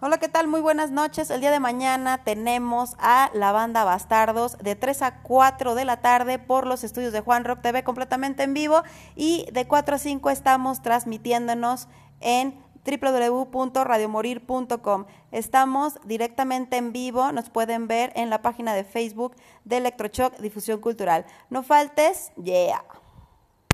Hola, ¿qué tal? Muy buenas noches. El día de mañana tenemos a la banda Bastardos de 3 a 4 de la tarde por los estudios de Juan Rock TV completamente en vivo y de 4 a 5 estamos transmitiéndonos en www.radiomorir.com. Estamos directamente en vivo, nos pueden ver en la página de Facebook de Electrochoc Difusión Cultural. No faltes, yeah.